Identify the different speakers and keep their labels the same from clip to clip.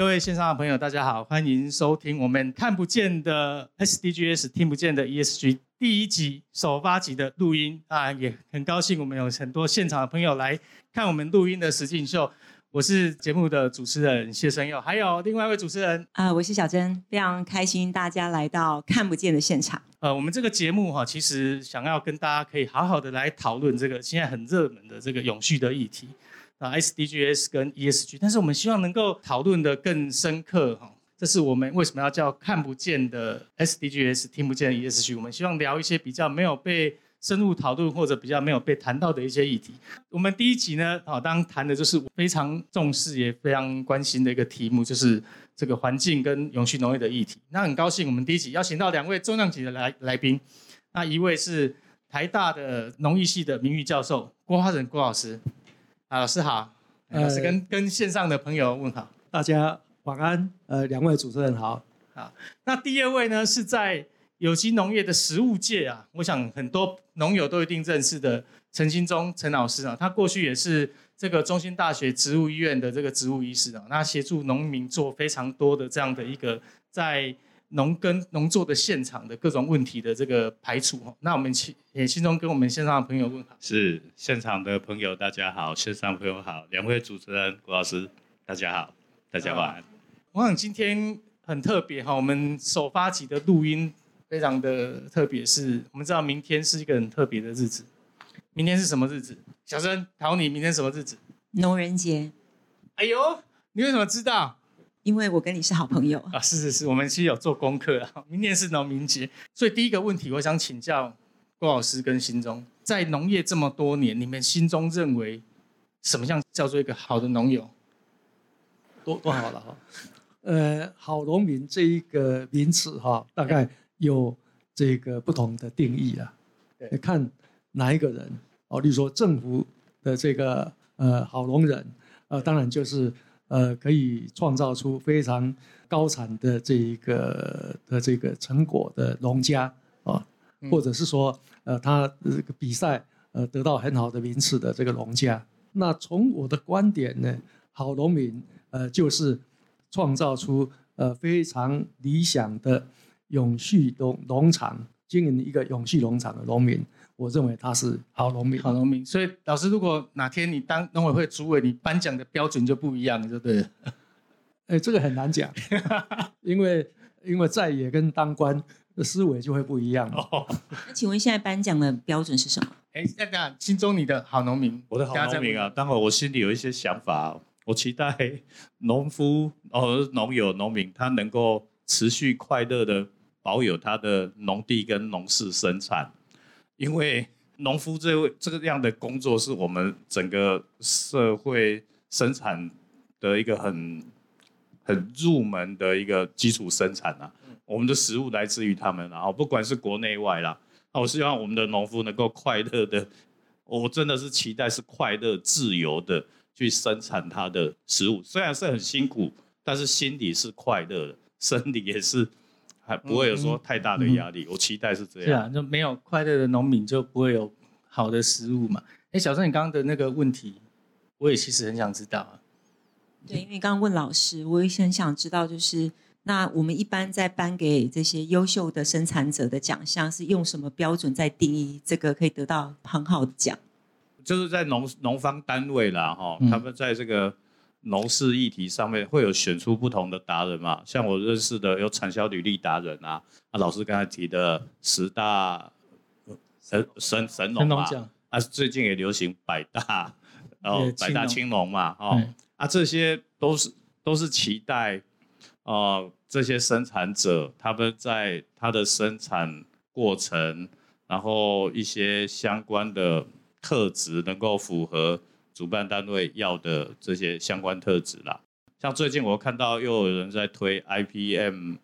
Speaker 1: 各位线上的朋友，大家好，欢迎收听我们看不见的 SDGs，听不见的 ESG 第一集首发集的录音啊，也很高兴我们有很多现场的朋友来看我们录音的实境秀。我是节目的主持人谢生佑，还有另外一位主持人
Speaker 2: 啊，我是小珍，非常开心大家来到看不见的现场。
Speaker 1: 呃，我们这个节目哈，其实想要跟大家可以好好的来讨论这个现在很热门的这个永续的议题啊，SDGs 跟 ESG，但是我们希望能够讨论的更深刻哈，这是我们为什么要叫看不见的 SDGs，听不见的 ESG，我们希望聊一些比较没有被。深入讨论或者比较没有被谈到的一些议题，我们第一集呢，啊，当谈的就是非常重视也非常关心的一个题目，就是这个环境跟永续农业的议题。那很高兴，我们第一集邀请到两位重量级的来来宾，那一位是台大的农艺系的名誉教授郭华仁郭老师，啊，老师好，老师跟跟线上的朋友问好，
Speaker 3: 大家晚安，呃，两位主持人好，
Speaker 1: 好，那第二位呢是在。有机农业的食物界啊，我想很多农友都一定认识的陈新忠陈老师啊，他过去也是这个中心大学植物医院的这个植物医师啊，那协助农民做非常多的这样的一个在农耕农作的现场的各种问题的这个排除那我们请也心中跟我们线上的朋友问好，
Speaker 4: 是现场的朋友大家好，线上朋友好，两位主持人郭老师大家好，大家晚安。
Speaker 1: 我想今天很特别哈，我们首发集的录音。非常的特别，是我们知道明天是一个很特别的日子。明天是什么日子？小生考你，明天什么日子？
Speaker 2: 农人节。
Speaker 1: 哎呦，你为什么知道？
Speaker 2: 因为我跟你是好朋友
Speaker 1: 啊！是是是，我们其实有做功课啊。明年是农民节，所以第一个问题，我想请教郭老师跟心中，在农业这么多年，你们心中认为什么样叫做一个好的农友？
Speaker 3: 多多好了哈。呃，好农民这一个名词哈，大概。有这个不同的定义啊，看哪一个人哦，例如说政府的这个呃好农人，呃，当然就是呃可以创造出非常高产的这一个的这个成果的农家啊，或者是说呃他这个比赛呃得到很好的名次的这个农家。那从我的观点呢，好农民呃就是创造出呃非常理想的。永续农农场经营一个永续农场的农民，我认为他是好农民。
Speaker 1: 好农民。所以老师，如果哪天你当农委会主委，你颁奖的标准就不一样，对不对？
Speaker 3: 哎，这个很难讲，因为因为在野跟当官的思维就会不一样。
Speaker 2: 那请问现在颁奖的标准是什么？
Speaker 1: 哎，那个心中你的好农民，
Speaker 4: 我的好农民啊，待会我心里有一些想法，我期待农夫哦，农友、农民他能够持续快乐的。保有他的农地跟农事生产，因为农夫这位这个样的工作是我们整个社会生产的一个很很入门的一个基础生产啊。我们的食物来自于他们，然后不管是国内外啦，那我希望我们的农夫能够快乐的，我真的是期待是快乐自由的去生产他的食物，虽然是很辛苦，但是心里是快乐的，身体也是。还不会有说太大的压力，我期待是这样。是
Speaker 1: 啊，就没有快乐的农民就不会有好的食物嘛。哎，小郑，你刚刚的那个问题，我也其实很想知道啊。
Speaker 2: 对，因为刚刚问老师，我也很想知道，就是那我们一般在颁给这些优秀的生产者的奖项，是用什么标准在定义这个可以得到很好的奖？
Speaker 4: 就是在农农方单位啦，哈，他们在这个。农事议题上面会有选出不同的达人嘛？像我认识的有产销履历达人啊，啊，老师刚才提的十大神神神农嘛，啊，最近也流行百大，然后百大青农嘛，哦，啊，这些都是都是期待，呃，这些生产者他们在他的生产过程，然后一些相关的特质能够符合。主办单位要的这些相关特质啦，像最近我看到又有人在推 IPM，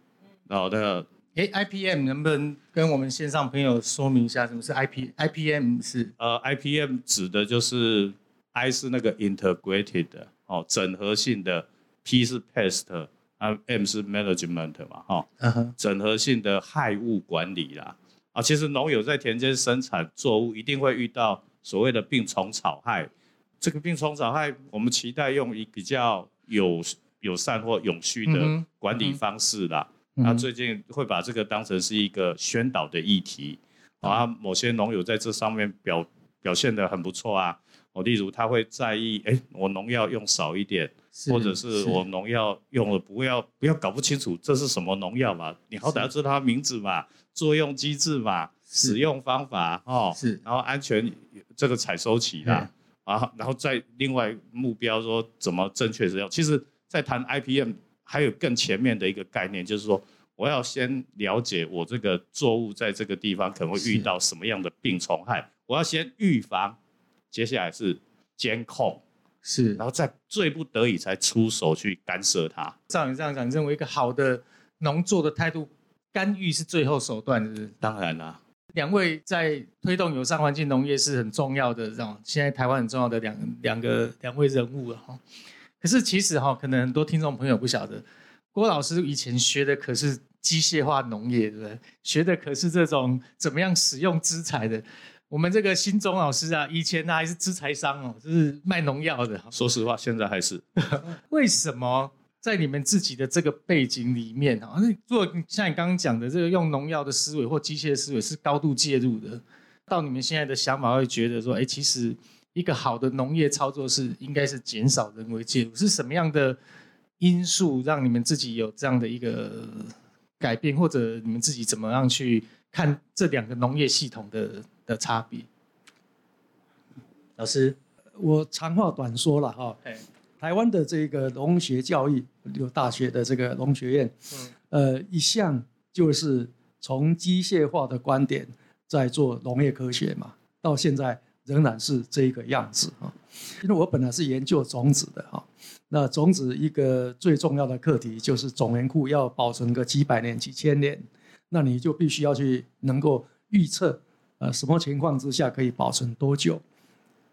Speaker 4: 然后那个，
Speaker 1: 哎，IPM 能不能跟我们线上朋友说明一下什么是 IP？IPM 是
Speaker 4: 呃，IPM 指的就是 I 是那个 integrated 哦，整合性的，P 是 pest，啊，M 是 management 嘛，哈，整合性的害物管理啦，啊，其实农友在田间生产作物一定会遇到所谓的病虫草害。这个病虫草害，我们期待用一比较有友善或永续的管理方式啦。
Speaker 1: 嗯
Speaker 4: 他最近会把这个当成是一个宣导的议题，啊，某些农友在这上面表表现的很不错啊。哦，例如他会在意，哎，我农药用少一点，或者是我农药用了不要不要搞不清楚这是什么农药嘛，你好歹要知道它名字嘛，作用机制嘛，使用方法哦，
Speaker 1: 是。
Speaker 4: 然后安全这个采收期啦，啊，然后再另外目标说怎么正确使用。其实，在谈 IPM 还有更前面的一个概念，就是说我要先了解我这个作物在这个地方可能会遇到什么样的病虫害，我要先预防，接下来是监控，
Speaker 1: 是
Speaker 4: 然后再最不得已才出手去干涉它。
Speaker 1: 照你这样讲，你认为一个好的农作的态度，干预是最后手段，是不是？
Speaker 4: 当然啦、
Speaker 1: 两位在推动友善环境农业是很重要的，这种现在台湾很重要的两两个两位人物了哈。可是其实哈，可能很多听众朋友不晓得，郭老师以前学的可是机械化农业，对不对？学的可是这种怎么样使用资材的。我们这个新中老师啊，以前呢还是资材商哦，就是卖农药的。
Speaker 4: 说实话，现在还是
Speaker 1: 为什么在你们自己的这个背景里面啊，那做像你刚刚讲的这个用农药的思维或机械的思维是高度介入的，到你们现在的想法会觉得说，哎，其实一个好的农业操作是应该是减少人为介入，是什么样的因素让你们自己有这样的一个改变，或者你们自己怎么样去看这两个农业系统的的差别？老师，
Speaker 3: 我长话短说了哈，
Speaker 1: 哎，
Speaker 3: 台湾的这个农学教育有大学的这个农学院，
Speaker 1: 嗯
Speaker 3: 呃，一向就是从机械化的观点在做农业科学嘛，到现在仍然是这个样子啊。因为我本来是研究种子的哈，那种子一个最重要的课题就是种源库要保存个几百年、几千年，那你就必须要去能够预测，呃，什么情况之下可以保存多久。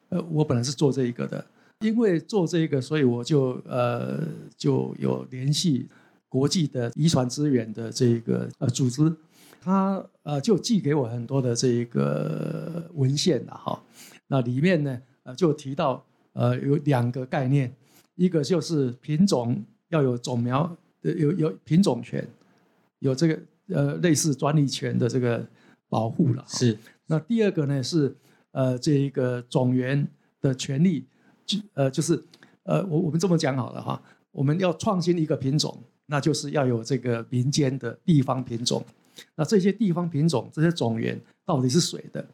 Speaker 3: 呃，我本来是做这一个的，因为做这个，所以我就呃就有联系国际的遗传资源的这个呃组织，他呃就寄给我很多的这个文献了哈。那里面呢呃就提到呃有两个概念，一个就是品种要有种苗，呃有有品种权，有这个呃类似专利权的这个保护了。
Speaker 1: 是
Speaker 3: 那第二个呢是呃这一个种源的权利，就呃就是呃我我们这么讲好了哈，我们要创新一个品种，那就是要有这个民间的地方品种。那这些地方品种，这些种源到底是谁的？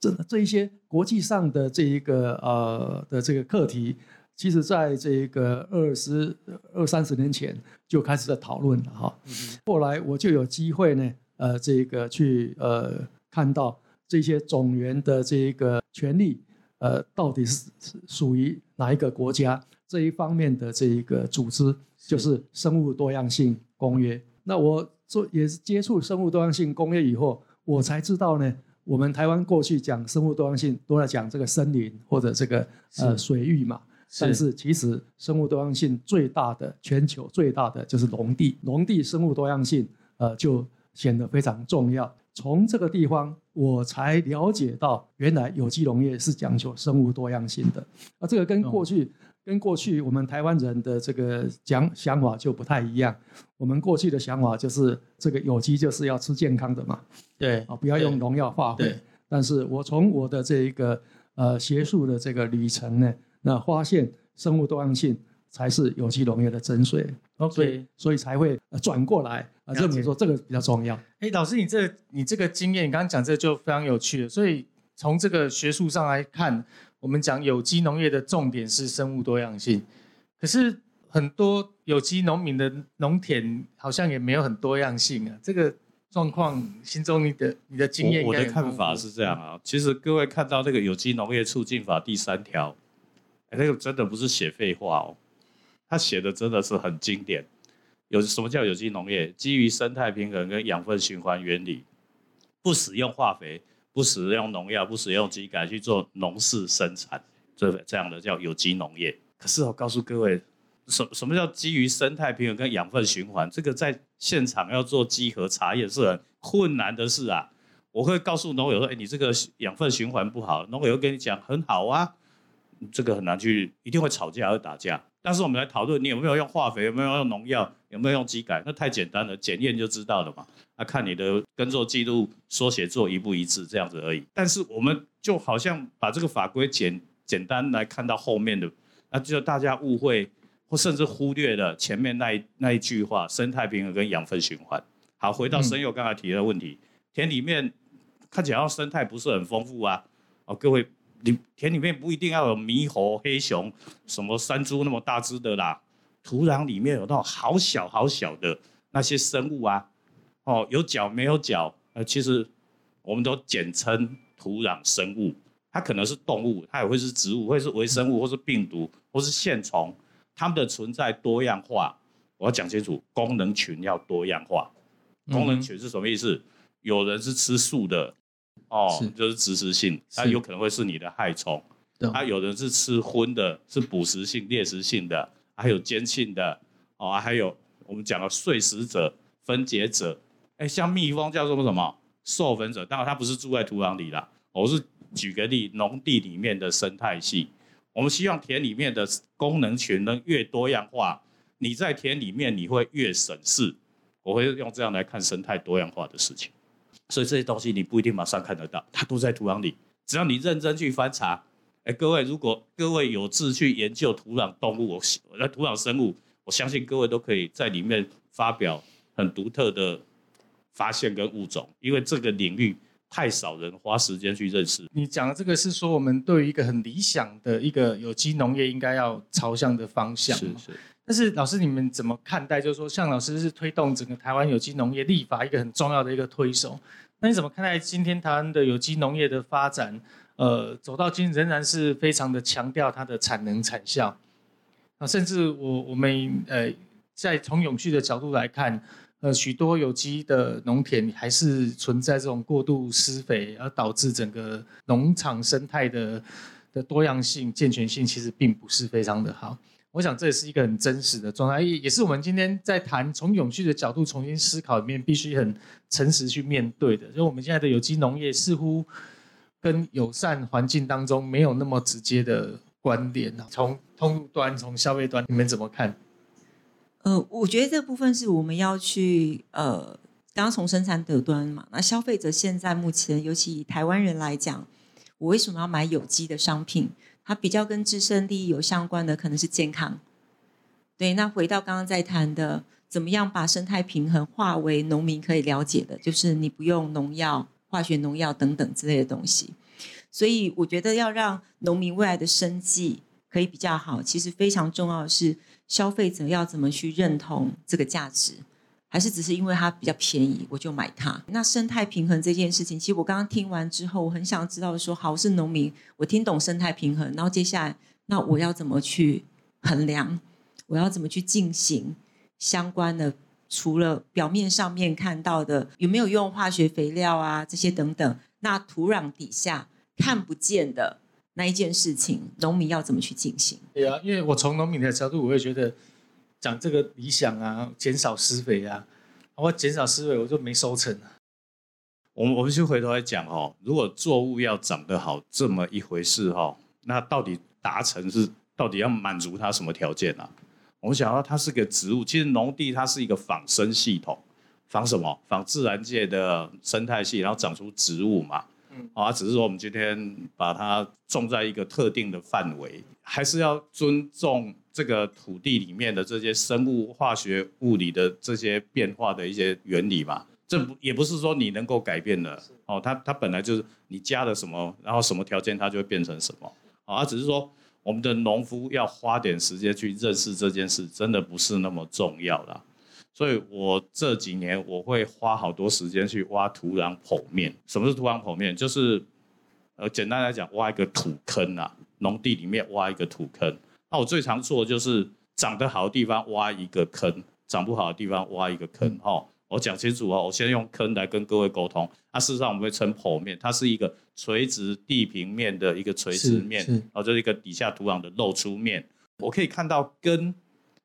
Speaker 3: 这这一些国际上的这一个呃的这个课题，其实在这个二十二三十年前就开始在讨论了哈。后来我就有机会呢，呃，这个去呃看到这些种源的这一个权利，呃，到底是是属于哪一个国家？这一方面的这一个组织，就是。生物多样性公约。那我做也是。接触生物多样性公约以后，我才知道呢，我们台湾过去讲生物多样性都在讲这个森林或者这个呃水域嘛，但是。其实生物多样性最大的全球最大的就是。农地，农地生物多样性呃就显得非常重要。从这个地方，我才了解到原来有机农业是讲究生物多样性的。啊，这个跟过去、跟过去我们台湾人的这个讲想法就不太一样。我们过去的想法就是这个有机就是要吃健康的嘛，
Speaker 1: 对
Speaker 3: 啊，不要用农药化肥
Speaker 1: 对。
Speaker 3: 但是我从我的这一个呃学术的这个旅程呢，那发现生物多样性才是有机农业的真髓，所以
Speaker 1: ，OK。
Speaker 3: 所以才会呃转过来啊，
Speaker 1: 了解
Speaker 3: 认为说这个比较重要。
Speaker 1: 哎，老师，你这你这个经验，你刚刚讲这就非常有趣了。所以从这个学术上来看，我们讲有机农业的重点是生物多样性，可是很多有机农民的农田好像也没有很多样性啊。这个状况，心中你的你的经验
Speaker 4: 我我的看法是这样啊，其实各位看到那个有机农业促进法第三条，哎，那个真的不是写废话哦，他写的真的是很经典。有什么叫有机农业？基于生态平衡跟养分循环原理，不使用化肥，不使用农药，不使用机改去做农事生产，这这样的叫有机农业。可是我告诉各位，什什么叫基于生态平衡跟养分循环？这个在现场要做稽核查验是很困难的事啊。我会告诉农友说：“哎，你这个养分循环不好。”农友跟你讲很好啊，这个很难去，一定会吵架，会打架。但是我们来讨论你有没有用化肥，有没有用农药，有没有用机改，那太简单了，检验就知道了嘛。啊，看你的耕作记录、缩写作一不一致这样子而已。但是我们就好像把这个法规简简单来看到后面的，那就大家误会或甚至忽略了前面那一那一句话：生态平衡跟养分循环。好，回到申佑刚才提的问题，田里面看起来生态不是很丰富啊。哦，各位。你田里面不一定要有猕猴、黑熊、什么山猪那么大只的啦，土壤里面有那种好小好小的那些生物啊，哦，有脚没有脚，呃，其实我们都简称土壤生物。它可能是动物，它也会是植物，会是微生物，或是病毒，或是线虫，它们的存在多样化。我要讲清楚，功能群要多样化。功能群是什么意思？有人是吃素的。哦，就是植食性，它有可能会是你的害虫。它有人是吃荤的，是捕食性、猎食性的，还有间性的。哦，还有我们讲的碎食者、分解者。哎，像蜜蜂叫做什么？授粉者。当然，它不是住在土壤里啦。我是举个例，农地里面的生态系。我们希望田里面的功能群能越多样化，你在田里面你会越省事。我会用这样来看生态多样化的事情。所以这些东西你不一定马上看得到，它都在土壤里。只要你认真去翻查，哎，各位，如果各位有志去研究土壤动物、那土壤生物，我相信各位都可以在里面发表很独特的发现跟物种，因为这个领域太少人花时间去认识。
Speaker 1: 你讲的这个是说，我们对于一个很理想的一个有机农业应该要朝向的方向。
Speaker 4: 是是。
Speaker 1: 但是老师，你们怎么看待？就是说，像老师是推动整个台湾有机农业立法一个很重要的一个推手。那你怎么看待今天台湾的有机农业的发展？呃，走到今仍然是非常的强调它的产能产效啊，甚至我我们呃，在从永续的角度来看，呃，许多有机的农田还是存在这种过度施肥，而导致整个农场生态的的多样性、健全性其实并不是非常的好。我想这也是一个很真实的状态，也也是我们今天在谈从永续的角度重新思考里面必须很诚实去面对的。就我们现在的有机农业似乎跟友善环境当中没有那么直接的关联啊。从通路端、从消费端，你们怎么看？
Speaker 2: 呃，我觉得这部分是我们要去呃，刚刚从生产者端嘛，那消费者现在目前，尤其以台湾人来讲，我为什么要买有机的商品？它比较跟自身利益有相关的，可能是健康。对，那回到刚刚在谈的，怎么样把生态平衡化为农民可以了解的，就是你不用农药、化学农药等等之类的东西。所以我觉得要让农民未来的生计可以比较好，其实非常重要的是消费者要怎么去认同这个价值。还是只是因为它比较便宜，我就买它。那生态平衡这件事情，其实我刚刚听完之后，我很想知道说，好，我是农民，我听懂生态平衡，然后接下来，那我要怎么去衡量？我要怎么去进行相关的？除了表面上面看到的有没有用化学肥料啊这些等等，那土壤底下看不见的那一件事情，农民要怎么去进行？
Speaker 1: 对啊，因为我从农民的角度，我会觉得。讲这个理想啊，减少施肥啊，我减少施肥，我就没收成。
Speaker 4: 我们我们就回头来讲哦，如果作物要长得好这么一回事哈，那到底达成是到底要满足它什么条件啊？我们想到它是个植物，其实农地它是一个仿生系统，仿什么？仿自然界的生态系，然后长出植物嘛。嗯，啊，只是说我们今天把它种在一个特定的范围，还是要尊重。这个土地里面的这些生物、化学、物理的这些变化的一些原理嘛，这不也不是说你能够改变的哦。它它本来就是你加了什么，然后什么条件它就会变成什么。啊，只是说我们的农夫要花点时间去认识这件事，真的不是那么重要啦。所以我这几年我会花好多时间去挖土壤剖面。什么是土壤剖面？就是呃，简单来讲，挖一个土坑啊，农地里面挖一个土坑。那我最常做的就是长得好的地方挖一个坑，长不好的地方挖一个坑。哈，我讲清楚哦，我先用坑来跟各位沟通。那事实上我们会称剖面，它是一个垂直地平面的一个垂直面，哦，就是一个底下土壤的露出面。我可以看到根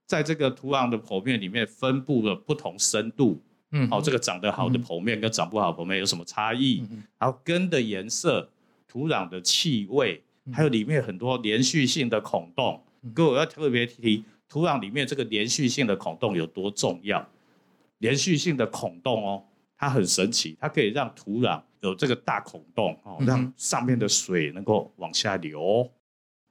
Speaker 4: 在这个土壤的剖面里面分布了不同深度。嗯，好，这个长得好的剖面跟长不好剖面有什么差异？然后根的颜色、土壤的气味，还有里面很多连续性的孔洞。各位我要特别提，土壤里面这个连续性的孔洞有多重要？连续性的孔洞哦，它很神奇，它可以让土壤有这个大孔洞哦，让上面的水能够往下流，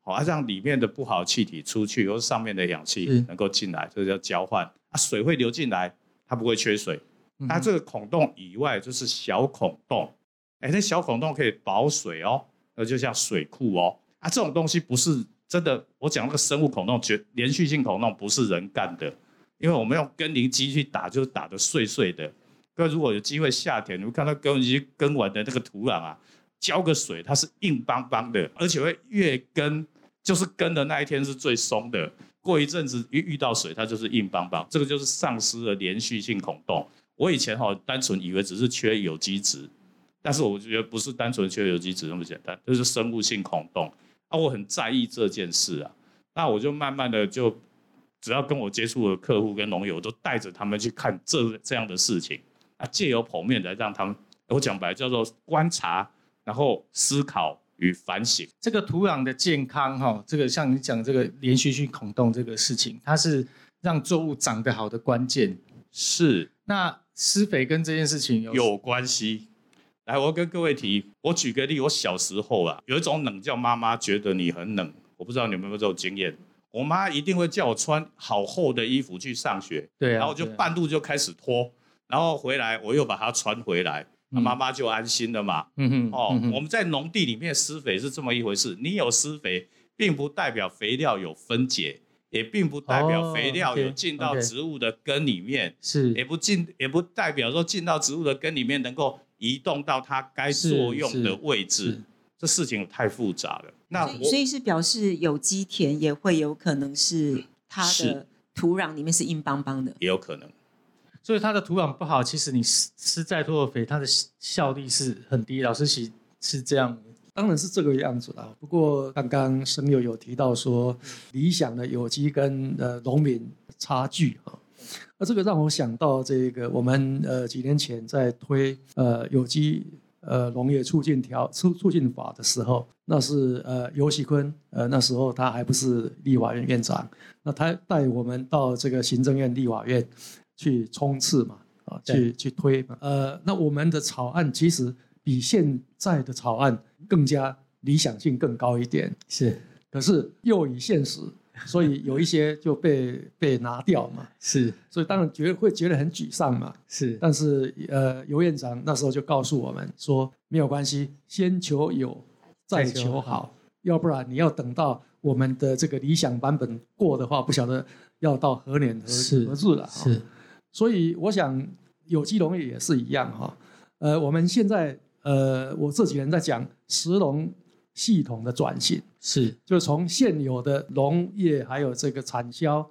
Speaker 4: 好、啊，让里面的不好的气体出去，或是上面的氧气能够进来，这个叫交换。啊，水会流进来，它不会缺水。
Speaker 5: 嗯
Speaker 4: 它这个孔洞以外就是小孔洞，哎，那小孔洞可以保水哦，那就像水库哦。啊，这种东西不是真的，我讲那个生物孔洞，绝连续性孔洞不是人干的，因为我们用耕耘机去打，就是打的碎碎的。各位如果有机会夏天，你会看到耕耘机耕完的那个土壤啊，浇个水，它是硬邦邦的，而且会越耕，就是跟的那一天是最松的。过一阵子一遇到水，它就是硬邦邦，这个就是丧失了连续性孔洞。我以前哈、单纯以为只是缺有机质，但是我觉得不是单纯缺有机质那么简单，就是生物性孔洞。啊，我很在意这件事啊，那我就慢慢的就，只要跟我接触的客户跟农友，我都带着他们去看这这样的事情啊，借由剖面来让他们，我讲白叫做观察，然后思考与反省。
Speaker 5: 这个土壤的健康哈，这个像你讲这个连续性孔洞这个事情，它是让作物长得好的关键。
Speaker 4: 是
Speaker 5: 那施肥跟这件事情有
Speaker 4: 有关系。来，我跟各位提，我举个例，我小时候啊，有一种冷叫妈妈觉得你很冷，我不知道你们有没有这种经验。我妈一定会叫我穿好厚的衣服去上学，
Speaker 5: 对啊，
Speaker 4: 然后就半路就开始脱，然后回来我又把它穿回来，那
Speaker 5: 嗯
Speaker 4: 妈妈就安心了嘛。
Speaker 5: 嗯哼
Speaker 4: 哦，
Speaker 5: 嗯
Speaker 4: 我们在农地里面施肥是这么一回事，你有施肥，并不代表肥料有分解，也并不代表
Speaker 5: 哦
Speaker 4: 肥料有进到植物的根里面。
Speaker 5: 是
Speaker 4: 也不进，也不代表说进到植物的根里面能够移动到它该作用的位置。这事情太复杂了。那
Speaker 2: 所以所以是表示有机田也会有可能是它的土壤里面是硬邦邦的。
Speaker 4: 也有可能，
Speaker 5: 所以它的土壤不好，其实你施施再多的肥，它的效力是很低。老师其是这样，
Speaker 3: 当然是这个样子啦。不过刚刚生友有提到说，理想的有机跟呃农民差距啊，那这个让我想到这个我们呃几年前在推呃有机呃农业促进条促促进法的时候，那是呃尤喜坤呃那时候他还不是立法院院长，那他带我们到这个行政院立法院去冲刺嘛，啊去去推嘛，呃那我们的草案其实比现在的草案更加理想性更高一点，
Speaker 5: 是。
Speaker 3: 可是又以现实，所以有一些就被 被拿掉嘛，
Speaker 5: 是。
Speaker 3: 所以当然觉得会觉得很沮丧嘛。
Speaker 5: 是，
Speaker 3: 但是呃，尤院长那时候就告诉我们说，没有关系，先求有，再
Speaker 5: 再求
Speaker 3: 求好，要不然你要等到我们的这个理想版本过的话，不晓得要到何年
Speaker 5: 是。
Speaker 3: 何何日了。
Speaker 5: 是
Speaker 3: 所以我想有机农业也是一样哈。呃，我们现在呃，我这几年在讲石农系统的转型，
Speaker 5: 是
Speaker 3: 就是从现有的农业还有这个产销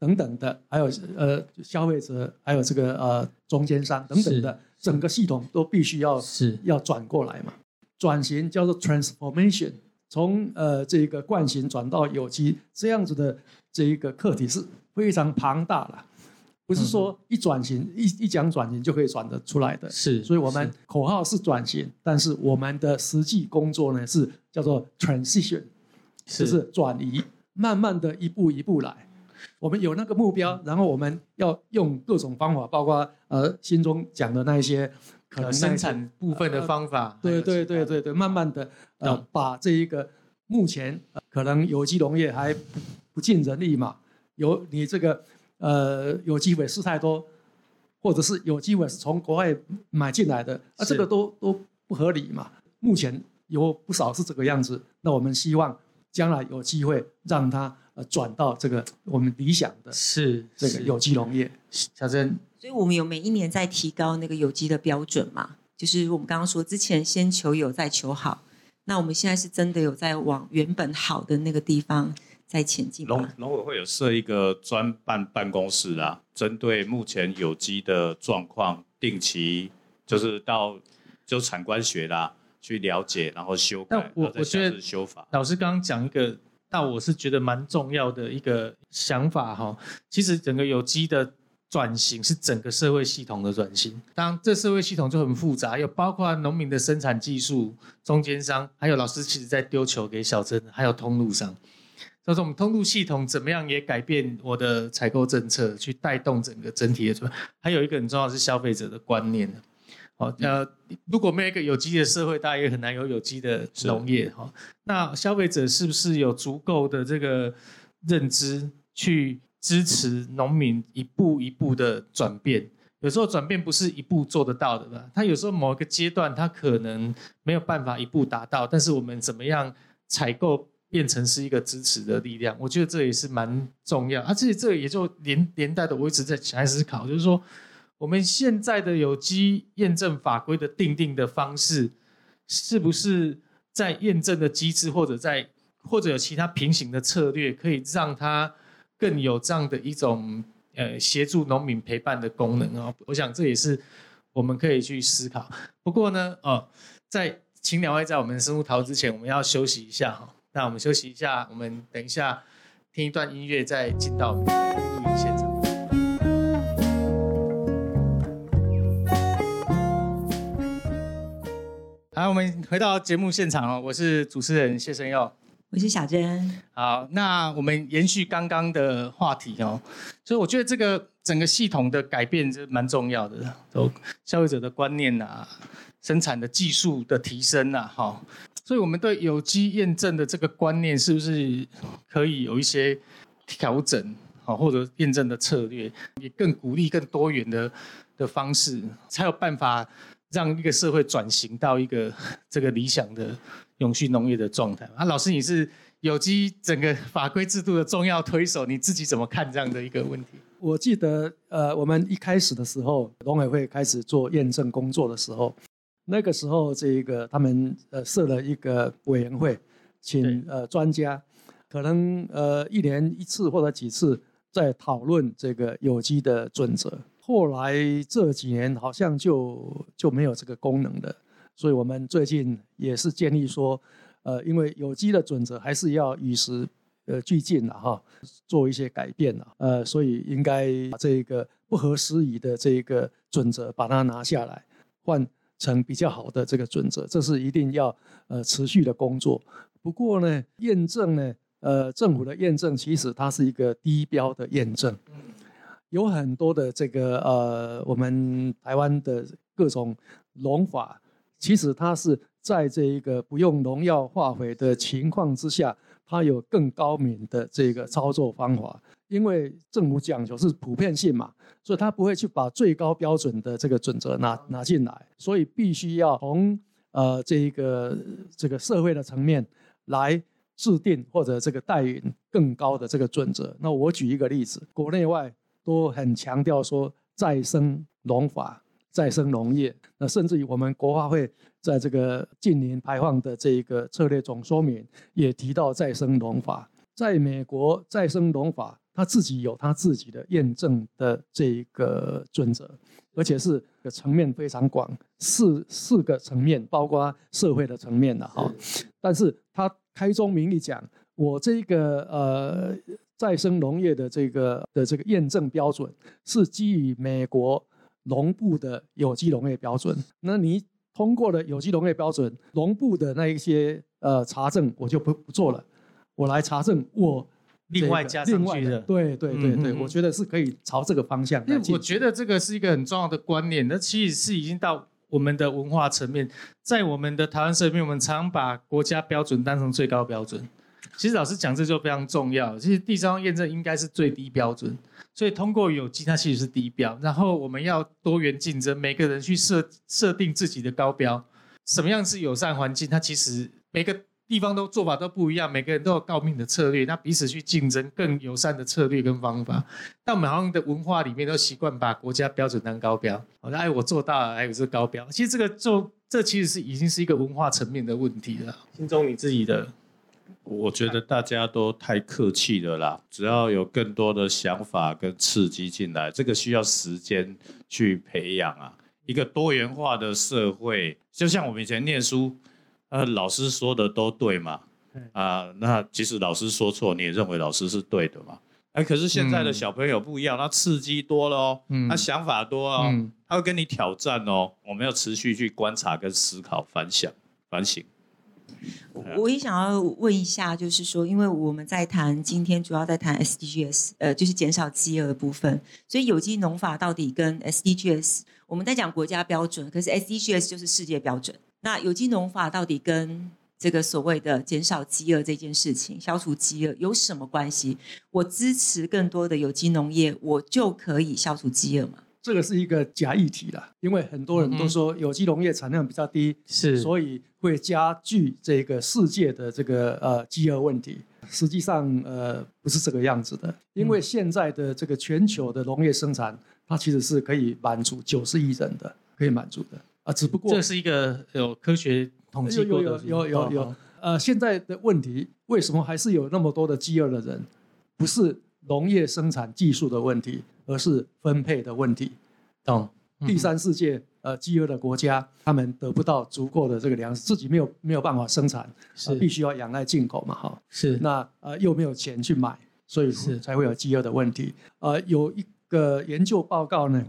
Speaker 3: 等等的，还有呃消费者，还有这个呃中间商等等的，整个系统都必须要
Speaker 5: 是
Speaker 3: 要转过来嘛。转型叫做 transformation，从呃这个惯性转到有机这样子的这一个课题是非常庞大了，不是说一转型一一讲转型就可以转得出来的。
Speaker 5: 是，
Speaker 3: 所以我们口号是转型，但是我们的实际工作呢是叫做 transition，
Speaker 5: 是
Speaker 3: 就是转移，慢慢的一步一步来。我们有那个目标，然后我们要用各种方法，包括呃心中讲的那一些可能
Speaker 5: 生产部分的方法，
Speaker 3: 对对对对对，慢慢的呃
Speaker 5: 懂
Speaker 3: 把这一个目前、呃可能有机农业还不不尽人意嘛，有你这个呃有机肥是太多，或者是有机肥是从国外买进来的，啊
Speaker 5: 是
Speaker 3: 这个都都不合理嘛。目前有不少是这个样子，那我们希望将来有机会让它呃转到这个我们理想的
Speaker 5: 是是
Speaker 3: 这个有机农业。
Speaker 5: 小珍
Speaker 2: 所以我们有每一年在提高那个有机的标准嘛，就是我们刚刚说之前先求有再求好，那我们现在是真的有在往原本好的那个地方在前进
Speaker 4: 农
Speaker 2: 嘛？
Speaker 4: 农委会有设一个专办办公室啊，针对目前有机的状况，定期就是到就产官学啦去了解，然后修改
Speaker 5: 但，我我觉得
Speaker 4: 修法。
Speaker 5: 老师刚刚讲一个，但我是觉得蛮重要的一个想法哈。其实整个有机的转型是整个社会系统的转型，当然这社会系统就很复杂，有包括农民的生产技术、中间商，还有老师其实在丢球给小珍，还有通路商。
Speaker 1: 到时候我们通路系统怎么样也改变我的采购政策，去带动整个整体的。还有一个很重要是消费者的观念哦，呃，如果没有一个有机的社会，大家也很难有有机的农业哈。那消费者是不是有足够的这个认知去支持农民一步一步的转变？有时候转变不是一步做得到的吧？他有时候某一个阶段他可能没有办法一步达到，但是我们怎么样采购变成是一个支持的力量？我觉得这也是蛮重要。啊，这这也就连连带的，我一直在在思考，就是说我们现在的有机验证法规的定定的方式，是不是在验证的机制或者在或者有其他平行的策略，可以让它更有这样的一种。呃，协助农民陪伴的功能啊，我想这也是我们可以去思考。不过呢，哦，在请两位在我们生物陶之前，我们要休息一下哈。那我们休息一下，我们等一下听一段音乐，再进到录音现场。好，我们回到节目现场哦，我是主持人谢生耀。
Speaker 2: 我是小珍。
Speaker 5: 好，那我们延续刚刚的话题哦，所以我觉得这个整个系统的改变是蛮重要的，都消费者的观念呐，生产的技术的提升呐，哈，所以我们对有机验证的这个观念是不是可以有一些调整，好，或者验证的策略，也更鼓励更多元的的方式，才有办法让一个社会转型到一个这个理想的。永续农业的状态啊，老师，你是有机整个法规制度的重要推手，你自己怎么看这样的一个问题？
Speaker 3: 我记得，呃，我们一开始的时候，农委会开始做验证工作的时候，那个时候，这个他们呃设了一个委员会，请呃专家，可能呃一年一次或者几次在讨论这个有机的准则。后来这几年好像就就没有这个功能了。所以我们最近也是建议说，呃，因为有机的准则还是要与时呃俱进了哈，做一些改变了，呃，所以应该把这个不合时宜的这个准则把它拿下来，换成比较好的这个准则，这是一定要呃持续的工作。不过呢，验证呢，呃，政府的验证其实它是一个低标的验证，有很多的这个呃，我们台湾的各种农法。其实它是在这一个不用农药化肥的情况之下，它有更高明的这个操作方法。因为政府讲究是普遍性嘛，所以他不会去把最高标准的这个准则拿拿进来，所以必须要从呃这一个这个社会的层面来制定或者这个代允更高的这个准则。那我举一个例子，国内外都很强调说再生农法。再生农业，那甚至于我们国发会在这个近年排放的这一个策略总说明也提到再生农法。在美国，再生农法它自己有他自己的验证的这一个准则，而且是个层面非常广，四四个层面，包括社会的层面的哈。但是他开宗明义讲，我这个呃再生农业的这个的这个验证标准是基于美国。农部的有机农业标准，那你通过了有机农业标准，农部的那一些呃查证我就不不做了，我来查证我
Speaker 5: 另外加上去的，
Speaker 3: 对对对对，我觉得是可以朝这个方向。
Speaker 5: 因为我觉得这个是一个很重要的观念，那其实是已经到我们的文化层面，在我们的台湾社会，我们常把国家标准当成最高标准。其实老师讲这就非常重要，其实第三方验证应该是最低标准。所以通过有机，它其实是低标。然后我们要多元竞争，每个人去设设定自己的高标。什么样是友善环境？它其实每个地方都做法都不一样，每个人都有告命的策略，那彼此去竞争更友善的策略跟方法。但我们好像的文化里面都习惯把国家标准当高标，好像哎我做到了，还有是高标。其实这个就这其实是已经是一个文化层面的问题了。心中你自己的。
Speaker 4: 我觉得大家都太客气了啦，只要有更多的想法跟刺激进来，这个需要时间去培养啊。一个多元化的社会，就像我们以前念书，呃，老师说的都对嘛，啊，那即使老师说错，你也认为老师是对的嘛？哎，可是现在的小朋友不一样，他刺激多了哦，他想法多哦，他会跟你挑战哦。我们要持续去观察跟思考、反想、反省。
Speaker 2: 我也想要问一下，就是说，因为我们在谈今天主要在谈 SDGs，呃，就是减少饥饿的部分，所以有机农法到底跟 SDGs，我们在讲国家标准，可是 SDGs 就是世界标准。那有机农法到底跟这个所谓的减少饥饿这件事情、消除饥饿有什么关系？我支持更多的有机农业，我就可以消除饥饿吗？
Speaker 3: 这个是一个假议题啦，因为很多人都说有机农业产量比较低，
Speaker 1: 是
Speaker 3: 所以会加剧这个世界的这个呃饥饿问题。实际上呃不是这个样子的，因为现在的这个全球的农业生产，它其实是可以满足九十亿人的，可以满足的啊，只不过
Speaker 1: 这是一个有科学统计
Speaker 3: 有
Speaker 1: 过的，
Speaker 3: 有有有有
Speaker 1: 哦
Speaker 3: 有，呃，现在的问题为什么还是有那么多的饥饿的人？不是农业生产技术的问题，而是分配的问题。
Speaker 1: 懂？
Speaker 3: 第三世界呃饥饿的国家，他们得不到足够的这个粮食，自己没有没有办法生产，
Speaker 1: 是
Speaker 3: 呃必须要仰赖进口嘛，哈。
Speaker 1: 是
Speaker 3: 那呃又没有钱去买，所以
Speaker 1: 是
Speaker 3: 才会有饥饿的问题。呃，有一个研究报告呢，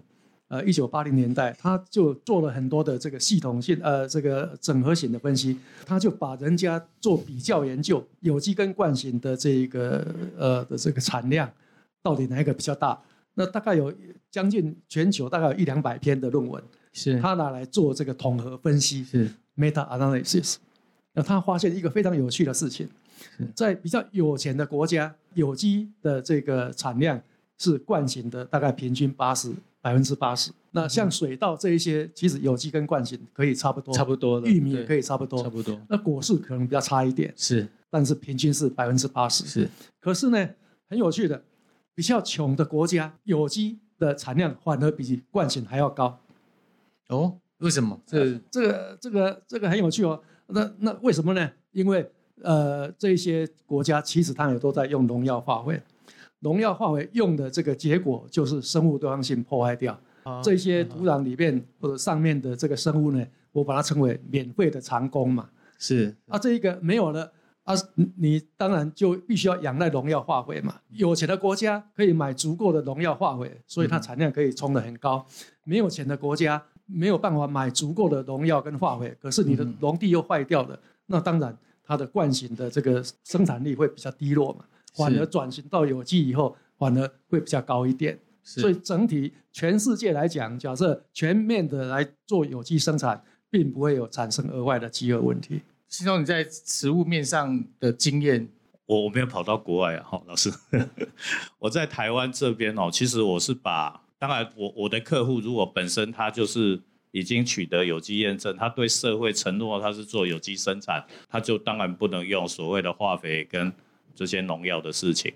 Speaker 3: 呃，一九八零年代，他就做了很多的这个系统性呃这个整合型的分析，他就把人家做比较研究，有机跟惯性的这一个呃的这个产量，到底哪一个比较大？那大概有将近全球大概有一两百篇的论文，
Speaker 1: 是
Speaker 3: 他拿来做这个统合分析。
Speaker 1: 是
Speaker 3: meta analysis。那他发现一个非常有趣的事情，在比较有钱的国家，有机的这个产量是惯性的，大概平均八十百分之八十。那像水稻这一些，其实有机跟惯性可以差不多，
Speaker 1: 差不多的，
Speaker 3: 玉米也可以差不多
Speaker 1: 差。不多，
Speaker 3: 那果树可能比较差一点，
Speaker 1: 是
Speaker 3: 但是平均是百分之八十。
Speaker 1: 是
Speaker 3: 可是呢，很有趣的，比较穷的国家，有机的产量反而比惯性还要高。
Speaker 1: 哦，为什么？这
Speaker 3: 这个这个这个很有趣哦。那那为什么呢？因为呃，这些国家其实它也都在用农药化肥，农药化肥用的这个结果就是生物多样性破坏掉。这些土壤里面或者上面的这个生物呢，我把它称为免费的长工嘛。
Speaker 1: 是
Speaker 3: 啊，这一个没有了啊，你你当然就必须要仰赖农药化肥嘛。有钱的国家可以买足够的农药化肥，所以它产量可以冲得很高。没有钱的国家没有办法买足够的农药跟化肥，可是你的农地又坏掉了，那当然它的惯性的这个生产力会比较低落嘛。反而转型到有机以后，反而会比较高一点。所以整体全世界来讲，假设全面的来做有机生产，并不会有产生额外的饥饿问题。
Speaker 1: 其中你在食物面上的经验，
Speaker 4: 我我没有跑到国外啊，哈，老师，我在台湾这边哦，其实我是把，当然我我的客户如果本身他就是已经取得有机验证，他对社会承诺他是做有机生产，他就当然不能用所谓的化肥跟这些农药的事情。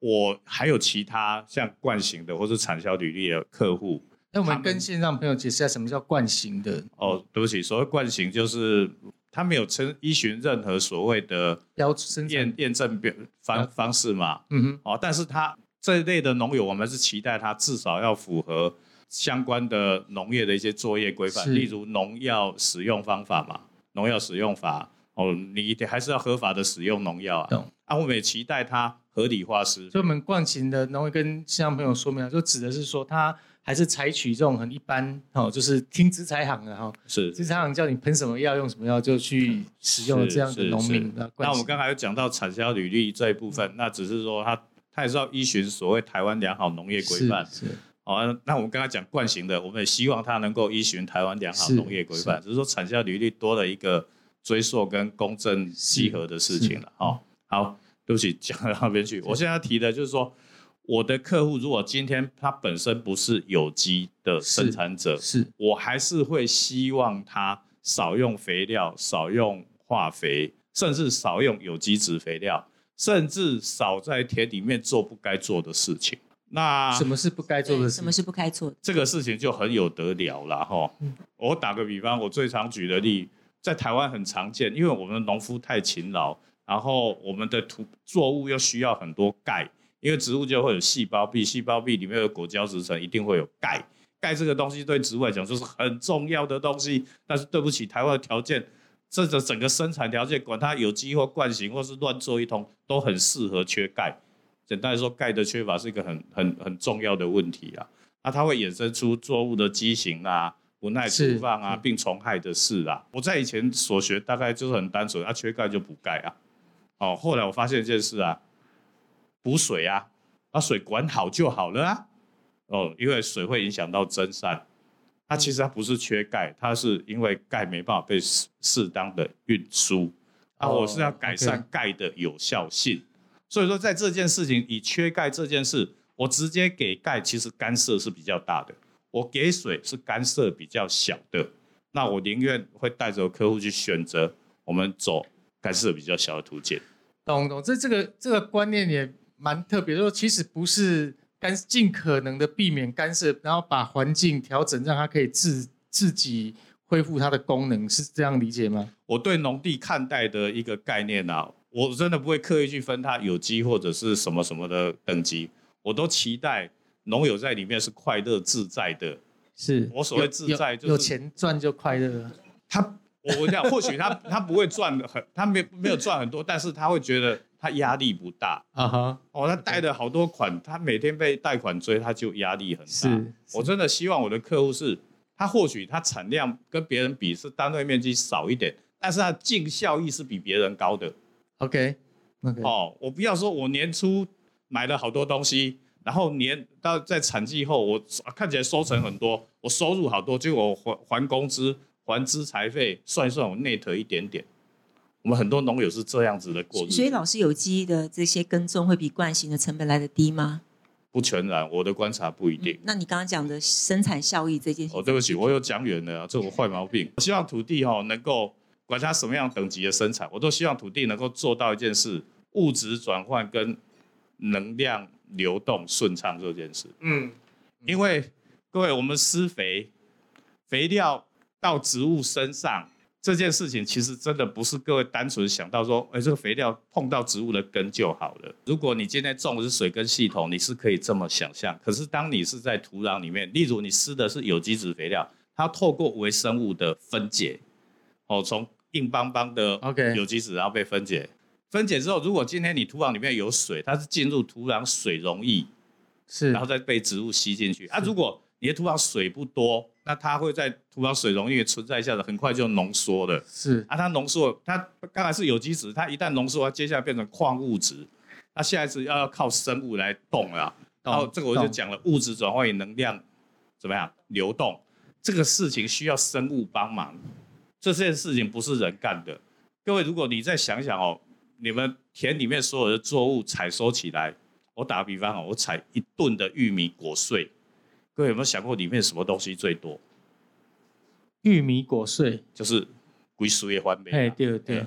Speaker 4: 我还有其他像惯型的或是产销履历的客户，
Speaker 1: 那我们
Speaker 4: 他们
Speaker 1: 跟线上朋友解释一下什么叫惯型的。
Speaker 4: 哦，对不起，所谓惯型就是他没有称依循任何所谓的
Speaker 1: 标生产。
Speaker 4: 验，验证标方方式嘛，
Speaker 1: 嗯哼，
Speaker 4: 哦，但是他这一类的农友，我们是期待他至少要符合相关的农业的一些作业规
Speaker 1: 是。
Speaker 4: 范，例如农药使用方法嘛，农药使用法，哦，你得还是要合法的使用农药啊。
Speaker 1: 懂。
Speaker 4: 啊，我们也期待它合理化施
Speaker 1: 所以我们惯型的农会跟线上朋友说明啊，就指的是说他还是采取这种很一般哦，就是听资材行的哈，
Speaker 4: 是
Speaker 1: 资材行叫你喷什么药用什么药就去使用这样的农民
Speaker 4: 那我们刚才有讲到产销履历这一部分，那只是说它它也是要依循所谓台湾良好农业规范。
Speaker 1: 是是。
Speaker 4: 哦，那我们刚才讲惯型的，我们也希望它能够依循台湾良好农业规范，只是说产销履历多了一个追溯跟公正契合的事情了。哦，好，对不起，讲到那边去。我现在要提的就是说，我的客户如果今天他本身不是有机的生产者，
Speaker 1: 是
Speaker 4: 我还是会希望他少用肥料，少用化肥，甚至少用有机质肥料，甚至少在田里面做不该做的事情。那
Speaker 1: 什么是不该做的事
Speaker 2: 什么？是不该做的？
Speaker 4: 这个事情就很有得聊了哈。我打个比方，我最常举的例，在台湾很常见，因为我们农夫太勤劳，然后我们的土作物又需要很多钙，因为植物就会有细胞壁，细胞壁里面有果胶质层，一定会有钙。钙这个东西对植物来讲就是很重要的东西，但是对不起，台湾的条件，这个整个生产条件，管它有机或惯型或是乱做一通，都很适合缺钙。简单来说，钙的缺乏是一个很很很重要的问题啊。那它会衍生出作物的畸形啊、不耐
Speaker 1: 是
Speaker 4: 土放啊、
Speaker 1: 嗯
Speaker 4: 病虫害的事啊。我在以前所学大概就是很单纯，啊，缺钙就补钙啊。哦，后来我发现一件事啊，补水啊，把水管好就好了啊。哦，因为水会影响到蒸散，它其实它不是缺钙，它是因为钙没办法被适适当的运输。啊，
Speaker 1: 哦
Speaker 4: 我是要改善钙的有效性。所以说，在这件事情以缺钙这件事，我直接给钙，其实干涉是比较大的；我给水是干涉比较小的。那我宁愿会带着客户去选择我们走干涉比较小的途径。
Speaker 1: 懂懂，这这个这个观念也蛮特别，说其实不是干尽可能的避免干涉，然后把环境调整，让它可以自自己恢复它的功能，是这样理解吗？
Speaker 4: 我对农地看待的一个概念啊，我真的不会刻意去分它有机或者是什么什么的等级，我都期待农友在里面是快乐自在的。
Speaker 1: 是
Speaker 4: 我所谓自在就是
Speaker 1: 有有钱赚就快乐了。
Speaker 4: 他，我我讲，或许他他不会赚的很，他没没有赚很多，但是他会觉得他压力不大。
Speaker 1: 啊哈，
Speaker 4: 哦，他贷了好多款，他每天被贷款追，他就压力很大。
Speaker 1: 是
Speaker 4: 我真的希望我的客户是，他或许他产量跟别人比是单位面积少一点，但是他的净效益是比别人高的。
Speaker 1: OK OK，
Speaker 4: 哦，我不要说我年初买了好多东西，然后年到在产季后，我看起来收成很多，我收入好多，结果我还还工资、还资财费，算一算我 net 一点点。我们很多农友是这样子的过日子，
Speaker 2: 所以老师有机的这些耕种会比惯性的成本来的低吗？
Speaker 4: 不全然，我的观察不一定。
Speaker 2: 那你刚刚讲的生产效益这件事，
Speaker 4: 哦，对不起，我又讲远了啊，这我坏毛病。我希望土地哈、能够管它什么样等级的生产，我都希望土地能够做到一件事：物质转换跟能量流动顺畅这件事。
Speaker 1: 嗯，
Speaker 4: 因为各位，我们施肥，肥料到植物身上这件事情，其实真的不是各位单纯想到说，哎，这个肥料碰到植物的根就好了。如果你今天种的是水根系统，你是可以这么想象。可是当你是在土壤里面，例如你施的是有机质肥料，它透过微生物的分解，哦，从硬邦邦的
Speaker 1: OK
Speaker 4: 有机质，然后被分解。分解之后，如果今天你土壤里面有水，它是进入土壤水溶液，
Speaker 1: 是
Speaker 4: 然后再被植物吸进去。啊，如果你的土壤水不多，那它会在土壤水溶液存在一下的，很快就浓缩了。
Speaker 1: 是
Speaker 4: 啊，它浓缩，它刚才是有机质，它一旦浓缩，它接下来变成矿物质，那下一次要靠生物来动了啊。然后这个我就
Speaker 1: 懂
Speaker 4: 讲了，物质转换与能量怎么样流动，这个事情需要生物帮忙，这件事情不是人干的。各位，如果你再想想哦，你们田里面所有的作物采收起来，我打个比方啊，我采一吨的玉米果穗，各位有没有想过里面什么东西最多？
Speaker 1: 玉米果穗，
Speaker 4: 就是归水也还没。
Speaker 1: 哎，对对，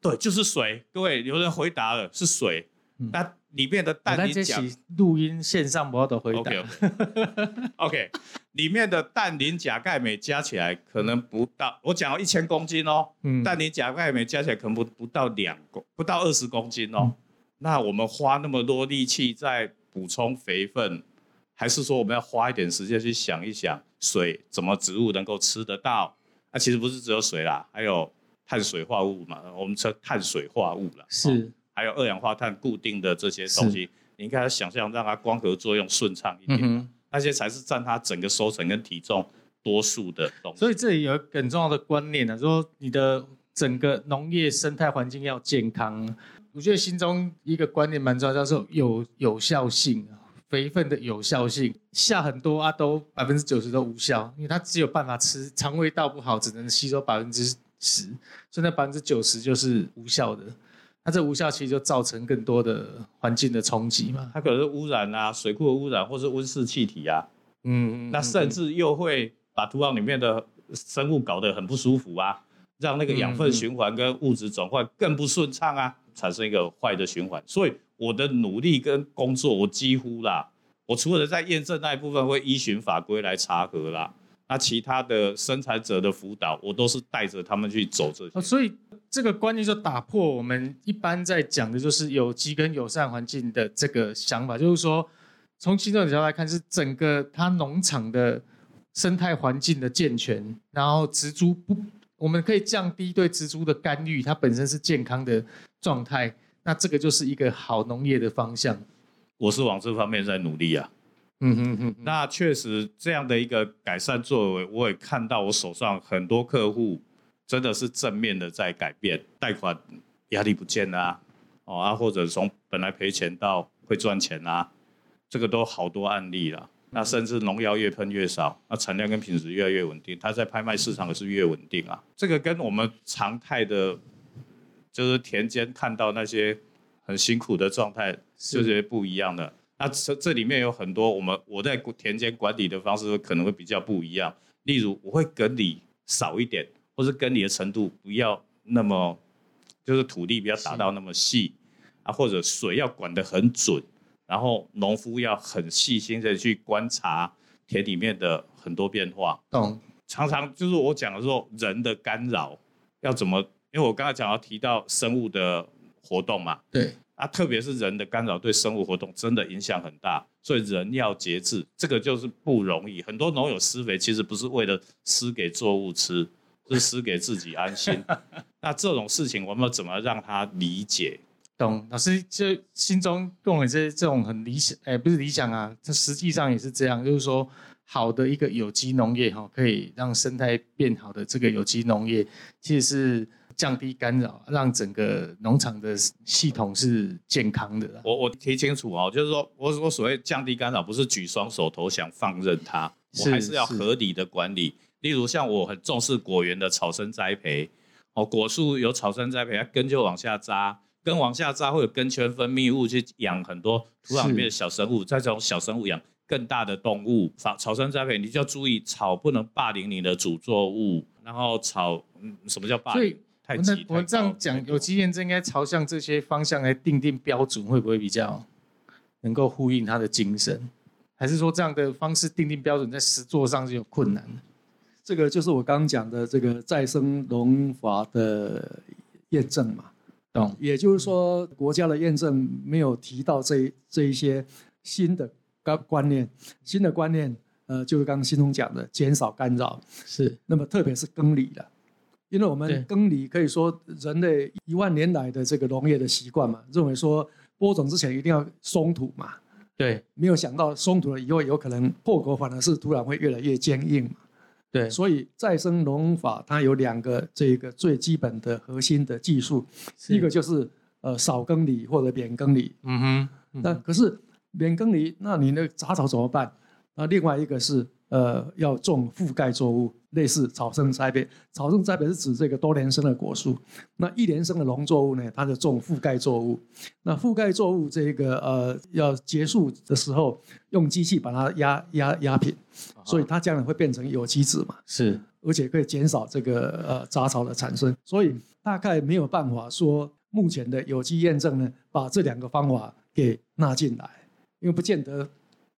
Speaker 4: 对，就是水。各位，有人回答了，是水。
Speaker 1: 嗯
Speaker 4: 那里面的氮磷钾
Speaker 1: 录音线上我的回答。
Speaker 4: ，OK OK OK，里面的氮磷钾钙镁加起来可能不到，我讲了一千公斤哦，
Speaker 1: 嗯
Speaker 4: 氮磷钾钙镁加起来可能不不到两公，不到二十公斤哦。那我们花那么多力气在补充肥分，还是说我们要花一点时间去想一想，水怎么植物能够吃得到？那、其实不是只有水啦，还有碳水化合物嘛，我们称碳水化合物啦。哦
Speaker 1: 是
Speaker 4: 还有二氧化碳固定的这些东西，你应该要想象让它光合作用顺畅一点，
Speaker 1: 嗯，
Speaker 4: 那些才是占它整个收成跟体重多数的东西。
Speaker 1: 所以这里有一个很重要的观念呢、说你的整个农业生态环境要健康。我觉得心中一个观念蛮重要，叫做有有效性，肥分的有效性，下很多啊都百分之九十都无效，因为它只有办法吃，肠胃道不好，只能吸收百分之十，所以那百分之九十就是无效的。那这无效其实就造成更多的环境的冲击嘛。
Speaker 4: 它可能是污染啊，水库的污染，或是温室气体啊，
Speaker 1: 嗯，
Speaker 4: 那甚至又会把土壤里面的生物搞得很不舒服啊，让那个养分循环跟物质转换更不顺畅啊，产生一个坏的循环。所以我的努力跟工作，我几乎啦，我除了在验证那一部分会依循法规来查核啦，那其他的生产者的辅导，我都是带着他们去走这
Speaker 1: 哦，
Speaker 4: 些。
Speaker 1: 所以这个观念就打破我们一般在讲的就是有机跟友善环境的这个想法，就是说从行政角度来看，是整个它农场的生态环境的健全，然后植株不，我们可以降低对植株的干预，它本身是健康的状态，那这个就是一个好农业的方向。
Speaker 4: 我是往这方面在努力啊。
Speaker 1: 嗯哼哼，
Speaker 4: 那确实这样的一个改善作为，我也看到我手上很多客户真的是正面的在改变，贷款压力不见啦、哦啊，或者从本来赔钱到会赚钱啦、这个都好多案例了。那甚至农药越喷越少，那产量跟品质越来越稳定，它在拍卖市场也是越稳定啊。这个跟我们常态的，就是田间看到那些很辛苦的状态，就是不一样的。那这这里面有很多我们我在田间管理的方式可能会比较不一样，例如我会跟你少一点，或是耕理的程度不要那么，就是土地不要打到那么细啊，或者水要管得很准，然后农夫要很细心的去观察田里面的很多变化。
Speaker 1: 懂，
Speaker 4: 常常就是我讲的说人的干扰要怎么，因为我刚才讲要提到生物的活动嘛，
Speaker 1: 对，
Speaker 4: 啊，特别是人的干扰对生物活动真的影响很大，所以人要节制，这个就是不容易。很多农友施肥其实不是为了施给作物吃，是施给自己安心。那这种事情我们要怎么让他理解？
Speaker 1: 懂。老师这心中跟我这这种很理想，哎，不是理想啊，这实际上也是这样，就是说。好的一个有机农业哈，可以让生态变好的这个有机农业，其实是降低干扰，让整个农场的系统是健康的。
Speaker 4: 我我提清楚哦，就是说我我所谓降低干扰，不是举双手投降放任它，我
Speaker 1: 是
Speaker 4: 还是要合理的管理。例如像我很重视果园的草生栽培，哦，果树有草生栽培，它根就往下扎，根往下扎会有根圈分泌物去养很多土壤里面的小生物，再从小生物养更大的动物。草草生栽培你就要注意，草不能霸凌你的主作物，然后草，嗯，什么叫霸凌？太急
Speaker 1: 我那我
Speaker 4: 太高
Speaker 1: 这样讲，有机验证应该朝向这些方向来定定标准，会不会比较能够呼应他的精神？还是说这样的方式定定标准，在实作上是有困难的？
Speaker 3: 这个就是我刚刚讲的这个再生农法的验证嘛。
Speaker 1: 懂？
Speaker 3: 也就是说，国家的验证没有提到这一这一些新的观观念，新的观念，呃，就是刚刚新东讲的，减少干扰。
Speaker 1: 是
Speaker 3: 那么特别是耕犁了，因为我
Speaker 1: 对
Speaker 3: 们耕犁可以说人类一万年来的这个农业的习惯嘛，认为说播种之前一定要松土嘛，
Speaker 1: 对
Speaker 3: 没有想到松土了以后有可能破口反而是土壤会越来越坚硬嘛。
Speaker 1: 对，
Speaker 3: 所以再生农法它有两个这个最基本的核心的技术，一个就是呃少耕犁或者免耕犁。
Speaker 1: 嗯哼，嗯
Speaker 3: 那可是免耕犁，那你那杂草怎么办？那另外一个是呃要种覆盖作物，类似草生栽培。草生栽培是指这个多年生的果树，那一年生的农作物呢，它就种覆盖作物。那覆盖作物这个呃要结束的时候，用机器把它压压压平，所以它将来会变成有机质嘛。
Speaker 1: 是
Speaker 3: 而且可以减少这个呃杂草的产生，所以大概没有办法说目前的有机验证呢，把这两个方法给纳进来，因为不见得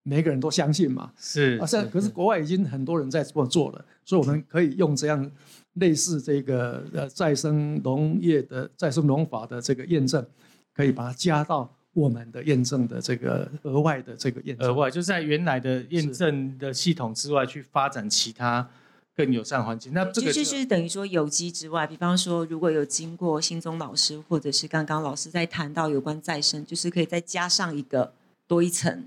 Speaker 3: 每个人都相信嘛。
Speaker 1: 是
Speaker 3: 啊，现在可是国外已经很多人在这么做了，所以我们可以用这样类似这个呃再生农业的再生农法的这个验证，可以把它加到我们的验证的这个额外的这个验证。
Speaker 1: 额外就在原来的验证的系统之外去发展其他更友善环境。那这个
Speaker 2: 就就是等于说有机之外，比方说如果有经过新宗老师或者是刚刚老师在谈到有关再生，就是可以再加上一个多一层，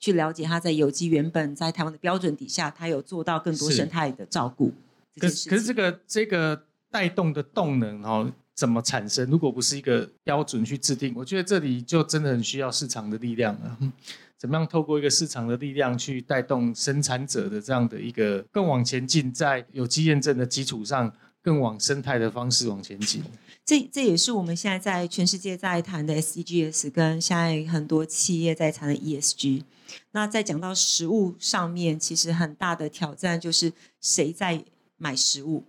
Speaker 2: 去了解它在有机原本在台湾的标准底下，它有做到更多生态的照顾。
Speaker 1: 可是可是这个这个带动的动能哦，怎么产生？如果不是一个标准去制定，我觉得这里就真的很需要市场的力量了。嗯 怎么样透过一个市场的力量去带动生产者的这样的一个更往前进，在有机验证的基础上，更往生态的方式往前进？
Speaker 2: 这这也是我们现在在全世界在谈的 SDGs，跟现在很多企业在谈的 ESG。那在讲到食物上面，其实很大的挑战就是谁在买食物。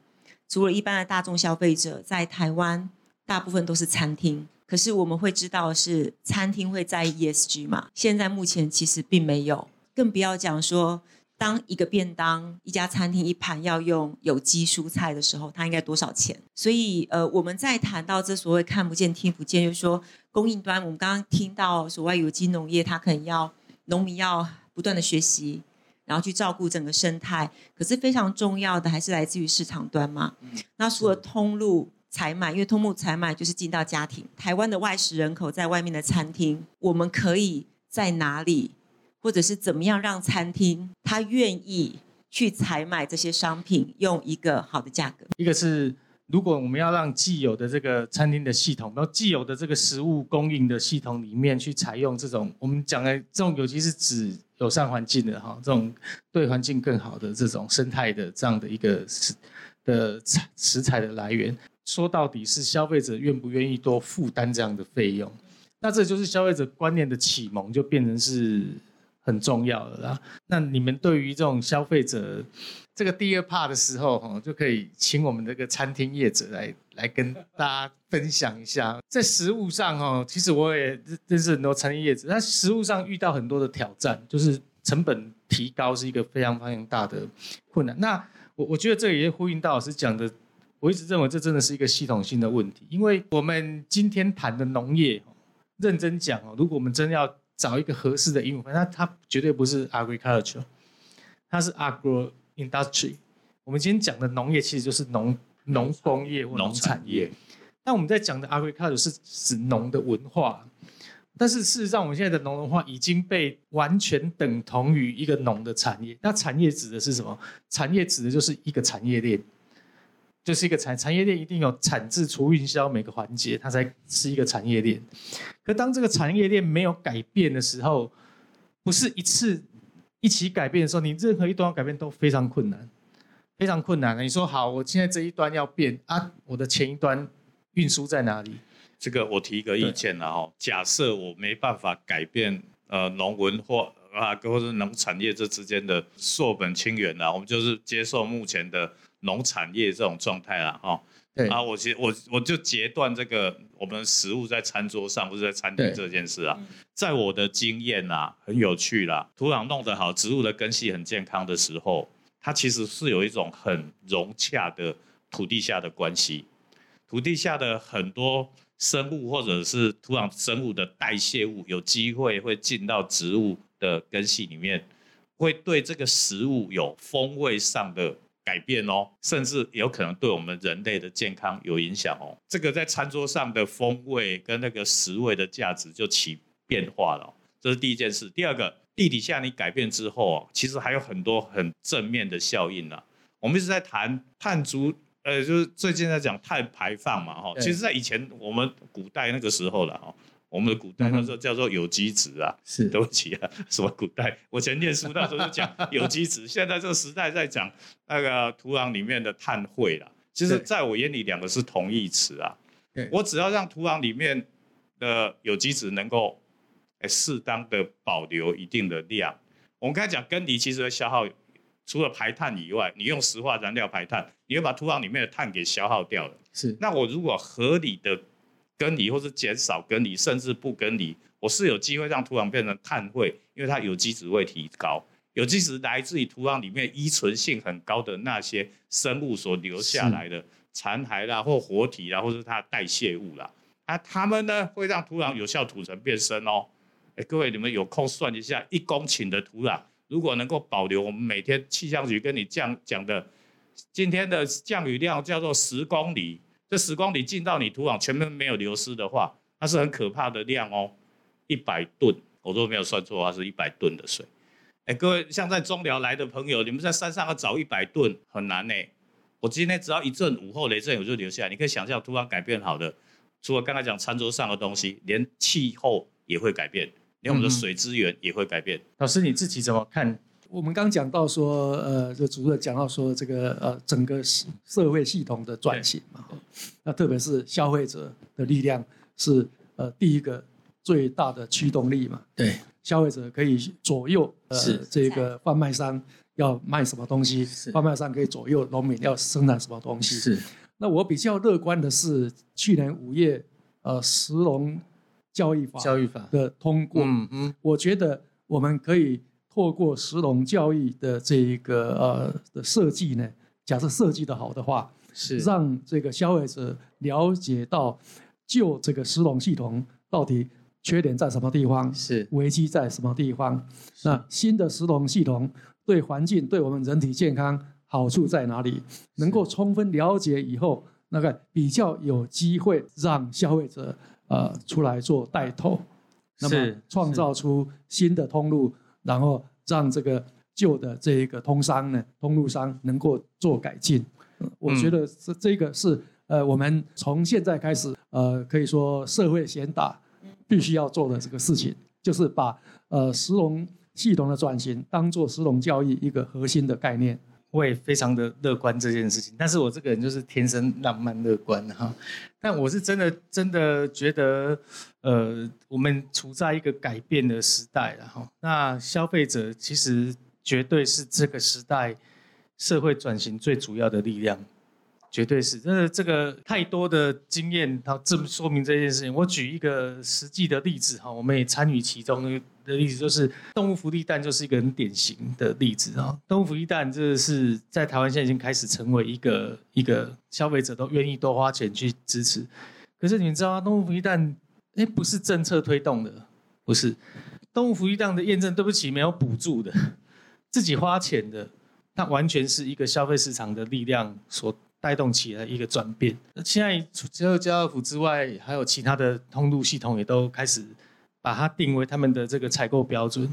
Speaker 2: 除了一般的大众消费者，在台湾大部分都是餐厅，可是我们会知道是餐厅会在 ESG 嘛？现在目前其实并没有，更不要讲说。当一个便当一家餐厅一盘要用有机蔬菜的时候，它应该多少钱？所以，呃，我们在谈到这所谓看不见、听不见，就是说供应端，我们刚刚听到所谓有机农业，它可能要农民要不断的学习，然后去照顾整个生态。可是非常重要的还是来自于市场端嘛。那除了通路采买，因为通路采买就是进到家庭，台湾的外食人口在外面的餐厅，我们可以在哪里？或者是怎么样让餐厅他愿意去采买这些商品，用一个好的价格？
Speaker 1: 一个是如果我们要让既有的这个餐厅的系统，然后既有的这个食物供应的系统里面去采用这种我们讲的这种尤其是指友善环境的哈，这种对环境更好的这种生态的这样的一个食的材食材的来源，说到底是消费者愿不愿意多负担这样的费用，那这就是消费者观念的启蒙，就变成是很重要的啦。那你们对于这种消费者这个第二 part 的时候，哈，就可以请我们这个餐厅业者来来跟大家分享一下，在食物上，哦，其实我也认识很多餐厅业者，那食物上遇到很多的挑战，就是成本提高是一个非常非常大的困难。那我我觉得这也呼应到老师讲的，我一直认为这真的是一个系统性的问题，因为我们今天谈的农业，认真讲哦，如果我们真要找一个合适的英文，那它绝对不是 agriculture，它是 agro industry。我们今天讲的农业其实就是农农工业或农
Speaker 4: 农
Speaker 1: 产业
Speaker 4: 产业，
Speaker 1: 但我们在讲的 agriculture 是指农的文化，但是事实上，我们现在的农文化已经被完全等同于一个农的产业。那产业指的是什么？产业指的就是一个产业链，就是一个产产业链一定有产制、储运销每个环节，它才是一个产业链。可当这个产业链没有改变的时候，不是一次一起改变的时候，你任何一端改变都非常困难，非常困难。你说好，我现在这一端要变啊，我的前一端运输在哪里？
Speaker 4: 这个我提一个意见了哈，假设我没办法改变呃农文或啊或者农产业这之间的溯本清源啦，我们就是接受目前的农产业这种状态啦哈。
Speaker 1: 对
Speaker 4: 啊，我其实我我就截断这个我们食物在餐桌上或者在餐厅
Speaker 1: 对
Speaker 4: 这件事啊，在我的经验啊，很有趣啦。土壤弄得好，植物的根系很健康的时候，它其实是有一种很融洽的土地下的关系。土地下的很多生物或者是土壤生物的代谢物，有机会会进到植物的根系里面，会对这个食物有风味上的改变哦，甚至有可能对我们人类的健康有影响哦。这个在餐桌上的风味跟那个食味的价值就起变化了哦、这是第一件事。第二个，地底下你改变之后哦，其实还有很多很正面的效应呢、我们一直在谈碳足，呃，就是最近在讲碳排放嘛，哈。
Speaker 1: 对
Speaker 4: 其实，在以前我们古代那个时候了，哈，我们的古代那时候叫做有机质啊。
Speaker 1: 是
Speaker 4: 对不起啊，什么古代？我以前念书那时候就讲 有机质，现在这个时代在讲那个土壤里面的碳汇啦。其实，在我眼里，两个是同义词啊。我只要让土壤里面的有机质能够哎适当的保留一定的量。我们刚才讲耕地其实会消耗，除了排碳以外，你用石化燃料排碳，你会把土壤里面的碳给消耗掉了。
Speaker 1: 是
Speaker 4: 那我如果合理的耕犁，或是减少耕犁，甚至不耕犁，我是有机会让土壤变成碳汇，因为它有机质会提高。有机质来自于土壤里面依存性很高的那些生物所留下来的残骸啦，或活体啦，或是它的代谢物啦。啊，它们呢会让土壤有效土层变深哦。哎，各位你们有空算一下，一公顷的土壤如果能够保留我们每天气象局跟你讲讲的今天的降雨量叫做十公里，这十公里进到你土壤全部没有流失的话，它是很可怕的量哦，一百吨，我如果没有算错的话是一百吨的水。哎，各位像在中寮来的朋友，你们在山上要找一百吨很难呢。我今天只要一阵午后雷阵雨我就留下来，你可以想象土壤改变好的，除了刚才讲餐桌上的东西，连气候也会改变，连我们的
Speaker 1: 嗯
Speaker 4: 水资源也会改变。
Speaker 1: 老师你自己怎么看？
Speaker 3: 我们刚讲到说，呃，这主任讲到说，这个呃，整个社社会系统的转型嘛，那特别是消费者的力量是呃第一个最大的驱动力嘛。
Speaker 1: 对，
Speaker 3: 消费者可以左右呃
Speaker 1: 是。
Speaker 3: 这个贩卖商要卖什么东西
Speaker 1: 是，
Speaker 3: 贩卖商可以左右农民要生产什么东西。
Speaker 1: 是。
Speaker 3: 那我比较乐观的是，去年五月呃石农教育法
Speaker 1: 教育法。
Speaker 3: 的通过，
Speaker 1: 嗯嗯，
Speaker 3: 我觉得我们可以透过石龙教育的这一个呃的设计呢，假设设计的好的话，
Speaker 1: 是
Speaker 3: 让这个消费者了解到就这个石龙系统到底缺点在什么地方，
Speaker 1: 是
Speaker 3: 危机在什么地方。那新的石龙系统对环境、对我们人体健康好处在哪里？能够充分了解以后，那个比较有机会让消费者呃出来做带头，那么创造出新的通路，然后让这个旧的这一个通商呢，通路商能够做改进。我觉得这这个是呃，我们从现在开始，呃，可以说社会先打必须要做的这个事情，就是把呃石龙系统的转型当做石龙教育一个核心的概念。
Speaker 1: 我也非常的乐观这件事情，但是我这个人就是天生浪漫乐观哈。但我是真的真的觉得，呃，我们处在一个改变的时代然后。那消费者其实绝对是这个时代社会转型最主要的力量，绝对是。这这个太多的经验，它这么说明这件事情。我举一个实际的例子哈，我们也参与其中。的例子就是动物福利蛋，就是一个很典型的例子啊。动物福利蛋这是在台湾现在已经开始成为一个一个消费者都愿意多花钱去支持。可是你们知道啊？动物福利蛋哎不是政策推动的，不是动物福利蛋的验证，对不起没有补助的，自己花钱的，它完全是一个消费市场的力量所带动起了一个转变。那现在除了家乐福之外，还有其他的通路系统也都开始。把它定为他们的这个采购标准，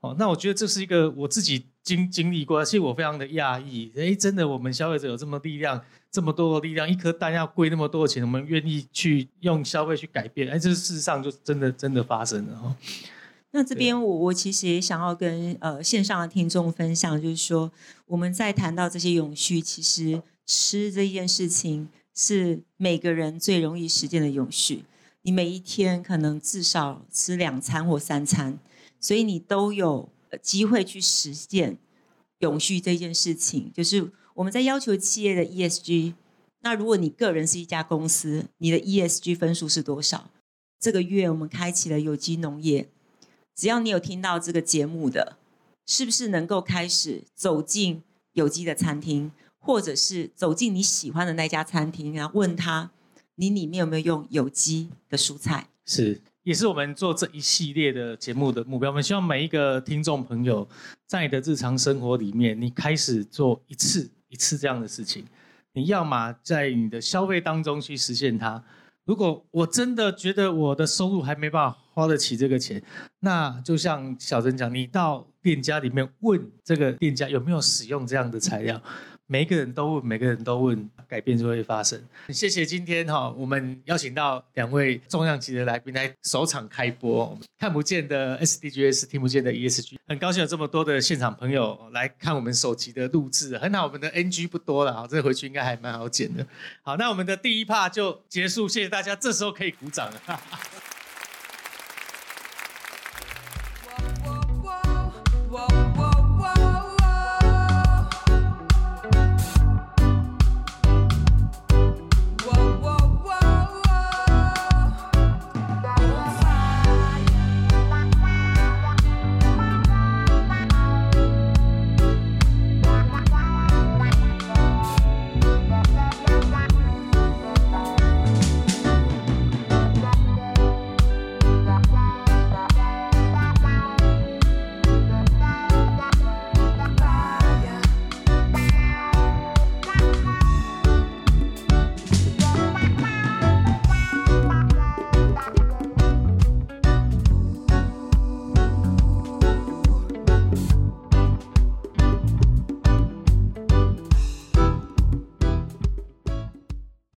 Speaker 1: 哦，那我觉得这是一个我自己经经历过，而且我非常的讶异，哎，真的，我们消费者有这么力量，这么多的力量，一颗蛋要贵那么多钱，我们愿意去用消费去改变，哎，这事实上就真的真的发生了哈。
Speaker 2: 那这边我我其实也想要跟呃线上的听众分享，就是说我们在谈到这些永续，其实吃这件事情是每个人最容易实践的永续。你每一天可能至少吃两餐或三餐，所以你都有机会去实践永续这件事情。就是我们在要求企业的 ESG，那如果你个人是一家公司，你的 ESG 分数是多少？这个月我们开启了有机农业，只要你有听到这个节目的，是不是能够开始走进有机的餐厅，或者是走进你喜欢的那家餐厅，然后问他。你里面有没有用有机的蔬菜？
Speaker 1: 是，也是我们做这一系列的节目的目标。我们希望每一个听众朋友，在你的日常生活里面，你开始做一次一次这样的事情。你要么在你的消费当中去实现它。如果我真的觉得我的收入还没办法花得起这个钱，那就像小陈讲，你到店家里面问这个店家有没有使用这样的材料。每个人都问，每个人都问，改变就会发生。谢谢今天哈，我们邀请到两位重量级的来宾来首场开播，看不见的 SDGs，听不见的 ESG，很高兴有这么多的现场朋友来看我们首集的录制，很好，我们的 NG 不多了啊，这回去应该还蛮好剪的。好，那我们的第一 part 就结束，谢谢大家，这时候可以鼓掌了。